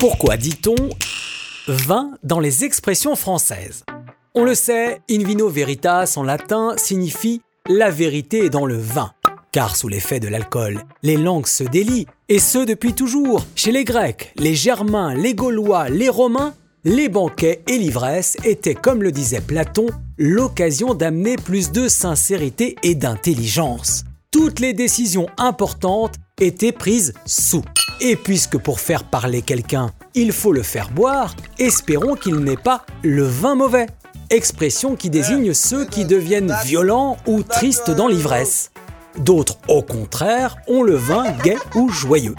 Pourquoi dit-on vin dans les expressions françaises? On le sait, in vino veritas en latin signifie la vérité dans le vin. Car sous l'effet de l'alcool, les langues se délient, et ce depuis toujours. Chez les Grecs, les Germains, les Gaulois, les Romains, les banquets et l'ivresse étaient, comme le disait Platon, l'occasion d'amener plus de sincérité et d'intelligence. Toutes les décisions importantes étaient prises sous. Et puisque pour faire parler quelqu'un, il faut le faire boire, espérons qu'il n'ait pas le vin mauvais. Expression qui désigne ceux qui deviennent violents ou tristes dans l'ivresse. D'autres, au contraire, ont le vin gai ou joyeux.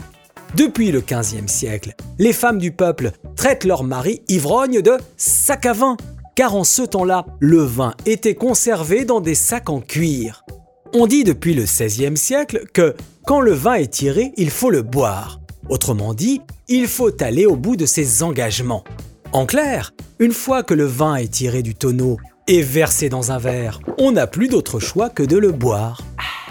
Depuis le XVe siècle, les femmes du peuple traitent leur mari ivrogne de sac à vin, car en ce temps-là, le vin était conservé dans des sacs en cuir. On dit depuis le XVIe siècle que quand le vin est tiré, il faut le boire. Autrement dit, il faut aller au bout de ses engagements. En clair, une fois que le vin est tiré du tonneau et versé dans un verre, on n'a plus d'autre choix que de le boire.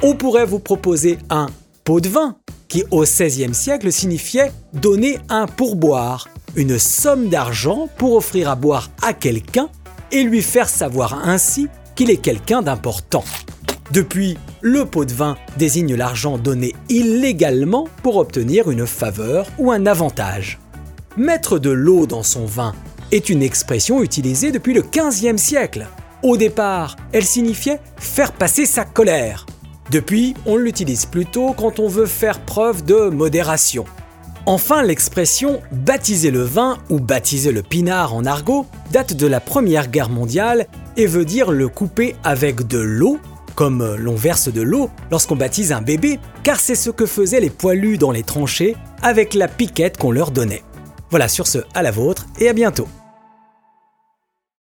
On pourrait vous proposer un pot de vin, qui au XVIe siècle signifiait donner un pourboire, une somme d'argent pour offrir à boire à quelqu'un et lui faire savoir ainsi qu'il est quelqu'un d'important. Depuis, le pot de vin désigne l'argent donné illégalement pour obtenir une faveur ou un avantage. Mettre de l'eau dans son vin est une expression utilisée depuis le XVe siècle. Au départ, elle signifiait faire passer sa colère. Depuis, on l'utilise plutôt quand on veut faire preuve de modération. Enfin, l'expression baptiser le vin ou baptiser le pinard en argot date de la Première Guerre mondiale et veut dire le couper avec de l'eau, comme l'on verse de l'eau lorsqu'on baptise un bébé, car c'est ce que faisaient les poilus dans les tranchées avec la piquette qu'on leur donnait. Voilà sur ce, à la vôtre et à bientôt.